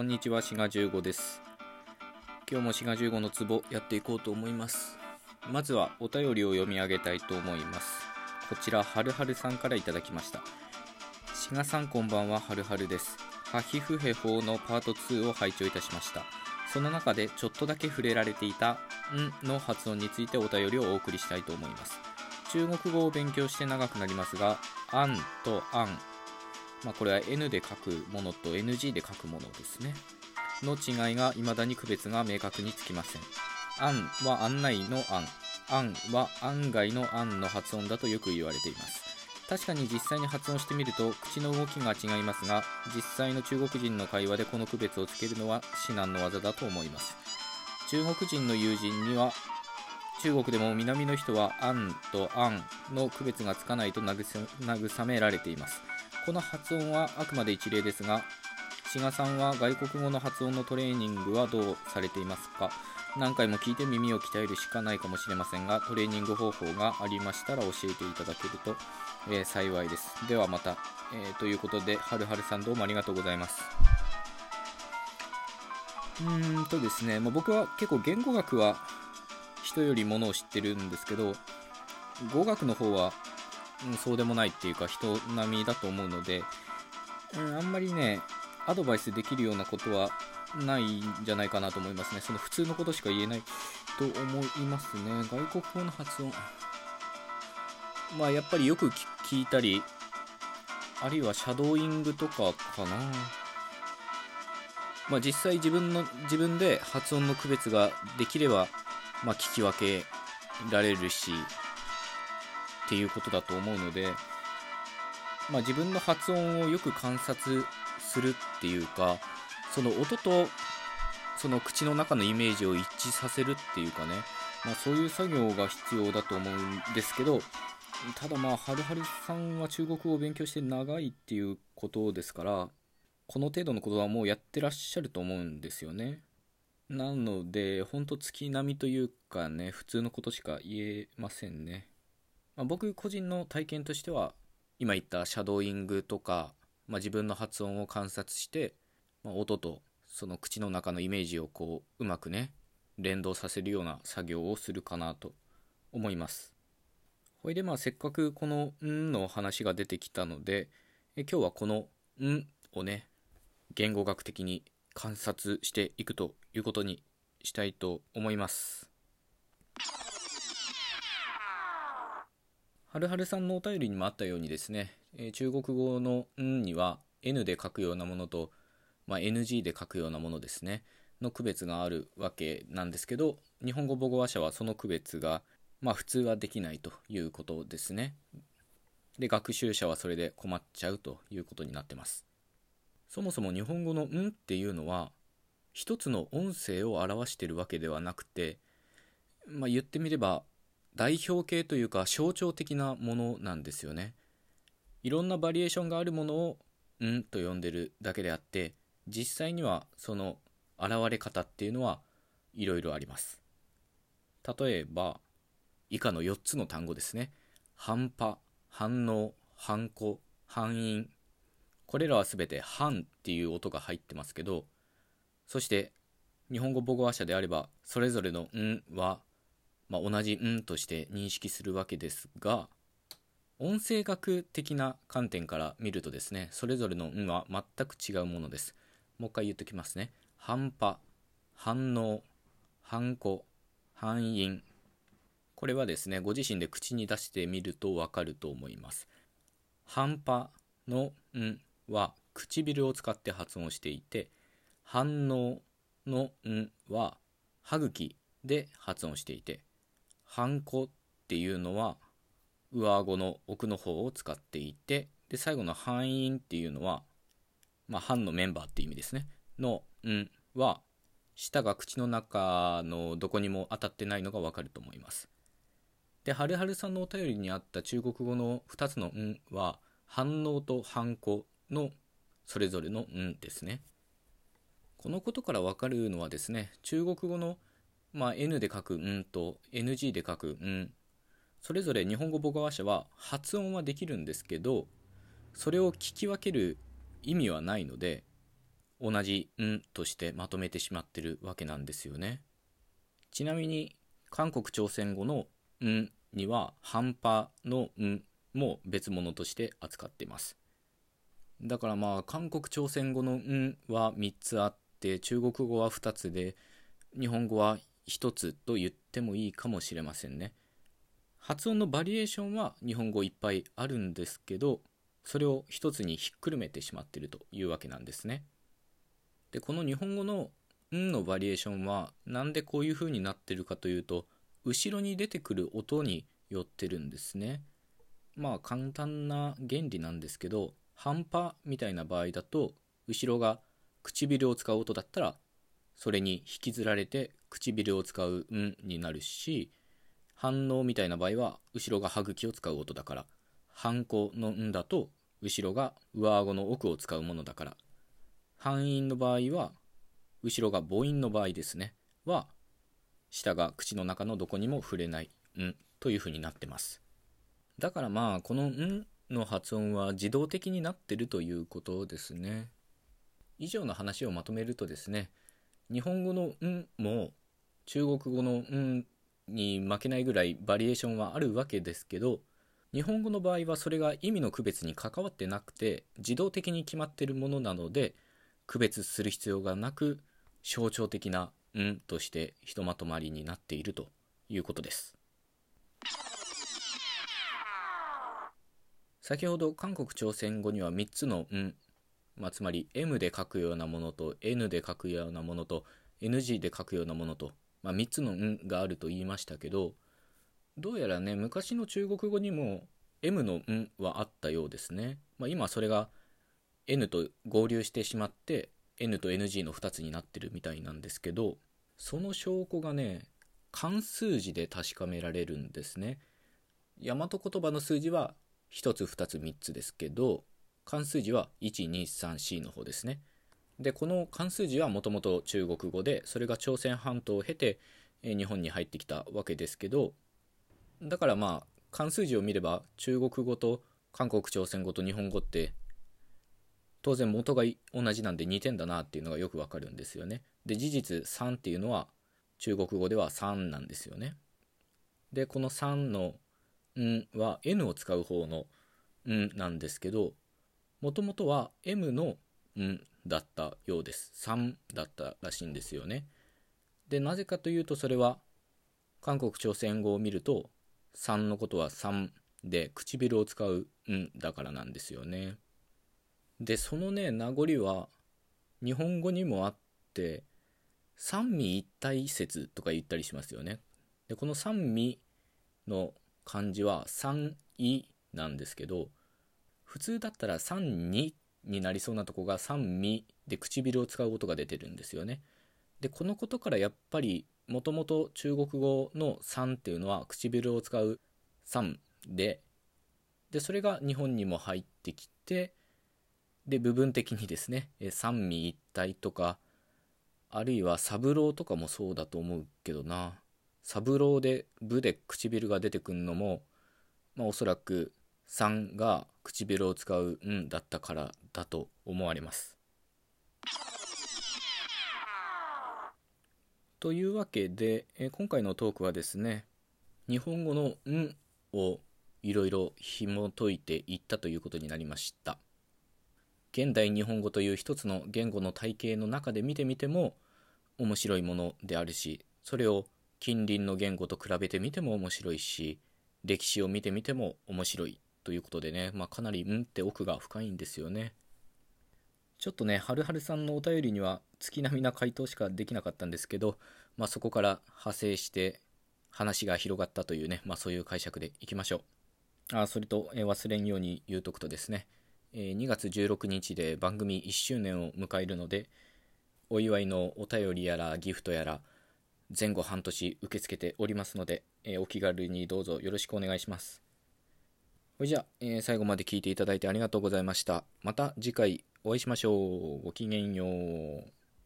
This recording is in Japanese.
こんにちは、しが15です。今日もしが15のツボやっていこうと思います。まずはお便りを読み上げたいと思います。こちら、はるはるさんからいただきました。しがさんこんばんは、はるはるです。ハヒフヘホのパート2を拝聴いたしました。その中でちょっとだけ触れられていた「ん」の発音についてお便りをお送りしたいと思います。中国語を勉強して長くなりますが、あんとあんまあ、これは N で書くものと NG で書くものですね。の違いが未だに区別が明確につきません。案は案内の案。案は案外の案の発音だとよく言われています。確かに実際に発音してみると口の動きが違いますが、実際の中国人の会話でこの区別をつけるのは至難の技だと思います。中国人の友人には中国でも南の人は「あん」と「あん」の区別がつかないと慰められていますこの発音はあくまで一例ですが志賀さんは外国語の発音のトレーニングはどうされていますか？何回も聞いて耳を鍛えるしかないかもしれませんがトレーニング方法がありましたら教えていただけると、えー幸いです。ではまた、えーということではるはるさんどうもありがとうございます。うーんとですね、まあ、僕は結構言語学は人よりものを知ってるんですけど語学の方は、うん、そうでもないっていうか人並みだと思うので、うん、あんまりねアドバイスできるようなことはないんじゃないかなと思いますね。その普通のことしか言えないと思いますね。外国語の発音。まあやっぱりよく聞いたりあるいはシャドーイングとかかな。まあ実際自分の自分で発音の区別ができればまあ、聞き分けられるし。っていうことだと思うので、まあ、自分の発音をよく観察するっていうかその音とその口の中のイメージを一致させるっていうかね、まあ、そういう作業が必要だと思うんですけどただまあはるはるさんは中国語を勉強して長いっていうことですからこの程度のことはもうやってらっしゃると思うんですよね。なので、ほんと月並みというかね、普通のことしか言えませんね。まあ、僕個人の体験としては、今言ったシャドーイングとか、まあ、自分の発音を観察して、まあ、音とその口の中のイメージをこう、うまくね、連動させるような作業をするかなと思います。ほいでまあせっかくこの「ん」の話が出てきたので、え今日はこの「ん」をね、言語学的に観察していくということにしたいと思います。はるはるさんのお便りにもあったようにですね、えー中国語の「ん」には N で書くようなものと、まあ、NG で書くようなものですねの区別があるわけなんですけど日本語母語話者はその区別がまあ普通はできないということですね。で学習者はそれで困っちゃうということになってます。そもそも日本語の「ん」っていうのは一つの音声を表しているわけではなくて、まあ、言ってみれば代表形というか象徴的なものなんですよね。いろんなバリエーションがあるものを「ん」と呼んでるだけであって実際にはその現れ方っていうのはいろいろあります。例えば以下の4つの単語ですね。反波反応反抗反因。これらは全て「反」っていう音が入ってますけどそして日本語母語話者であればそれぞれの「ん」は、まあ、同じ「ん」として認識するわけですが音声学的な観点から見るとですねそれぞれの「ん」は全く違うものです。もう一回言っときますね。反波反応反抗反因。これはですねご自身で口に出してみるとわかると思います。反波の「ん」は唇を使って発音していて反応の「ん」は歯茎で発音していて反抗っていうのは上顎の奥の方を使っていてで最後の反因っていうのは、まあ、反のメンバーっていう意味ですね。の「ん」は舌が口の中のどこにも当たってないのがわかると思います。ではるはるさんのお便りにあった中国語の2つの「ん」は反応と反抗のそれぞれの「ん」ですね。このことからわかるのはですね中国語の、まあ、N で書く「ん」と NG で書く「ん」それぞれ日本語母語話者は発音はできるんですけどそれを聞き分ける意味はないので同じ「ん」としてまとめてしまってるわけなんですよね。ちなみに韓国朝鮮語の「ん」には半端の「ん」も別物として扱っています。だからまあ韓国朝鮮語の「ん」は3つあって中国語は2つで日本語は1つと言ってもいいかもしれませんね。発音のバリエーションは日本語いっぱいあるんですけどそれを一つにひっくるめてしまっているというわけなんですね。でこの日本語の「ん」のバリエーションはなんでこういう風になってるかというと後ろに出てくる音によってるんですね。まあ簡単な原理なんですけど半端みたいな場合だと後ろが唇を使う音だったらそれに引きずられて唇を使う「ん」になるし反応みたいな場合は後ろが歯茎を使う音だから反抗の「ん」だと後ろが上顎の奥を使うものだから半音の場合は後ろが母音の場合ですねは下が口の中のどこにも触れない「ん」というふうになってます。だからまあこの「ん」の発音は自動的になってるということですね。以上の話をまとめるとですね日本語の「ん」も中国語の「ん」に負けないぐらいバリエーションはあるわけですけど日本語の場合はそれが意味の区別に関わってなくて自動的に決まっているものなので区別する必要がなく象徴的な「ん」としてひとまとまりになっているということです。先ほど韓国朝鮮語には3つの「ん」まあ、つまり M で書くようなものと N で書くようなものと NG で書くようなものと、まあ、3つの「ん」があると言いましたけどどうやらね昔の中国語にも M の「ん」はあったようですね、まあ、今それが N と合流してしまって N と NG の2つになってるみたいなんですけどその証拠がね漢数字で確かめられるんですね。大和言葉の数字は1つ2つ3つですけど漢数字は1234の方ですね。でこの漢数字はもともと中国語でそれが朝鮮半島を経て日本に入ってきたわけですけどだからまあ漢数字を見れば中国語と韓国朝鮮語と日本語って当然元が同じなんで似てんだなっていうのがよくわかるんですよね。で事実3っていうのは中国語では3なんですよね。でこの3の「ん」は N を使う方の「ん」なんですけどもともとは M の「ん」だったようです。3だったらしいんですよね。でなぜかというとそれは韓国朝鮮語を見ると3のことは3で唇を使う「ん」だからなんですよね。でそのね名残は日本語にもあって三味一体説とか言ったりしますよね。でこの三味の漢字は三位なんですけど普通だったら三二になりそうなとこが三味で唇を使う音が出てるんですよね。でこのことからやっぱりもともと中国語の「三」っていうのは唇を使う「三」ででそれが日本にも入ってきてで部分的にですね三味一体とかあるいは三郎とかもそうだと思うけどな。三郎で「部」で唇が出てくるのも、まあ、おそらく「三」が唇を使う「うん」だったからだと思われます。というわけで、え今回のトークはですね日本語の「ん」をいろいろ紐解いていったということになりました。現代日本語という一つの言語の体系の中で見てみても面白いものであるしそれを近隣の言語と比べてみても面白いし歴史を見てみても面白い。ということでね、まあ、かなりうんって奥が深いんですよねちょっとね、はるはるさんのお便りには月並みな回答しかできなかったんですけど、まあ、そこから派生して話が広がったというね、まあ、そういう解釈でいきましょう。あ、それと、え忘れんように言うとくとですね、え2月16日で番組1周年を迎えるので、お祝いのお便りやらギフトやら、前後半年受け付けておりますので、えお気軽にどうぞよろしくお願いします。それじゃあ、えー、最後まで聞いていただいてありがとうございました。また次回お会いしましょう。ごきげんよう。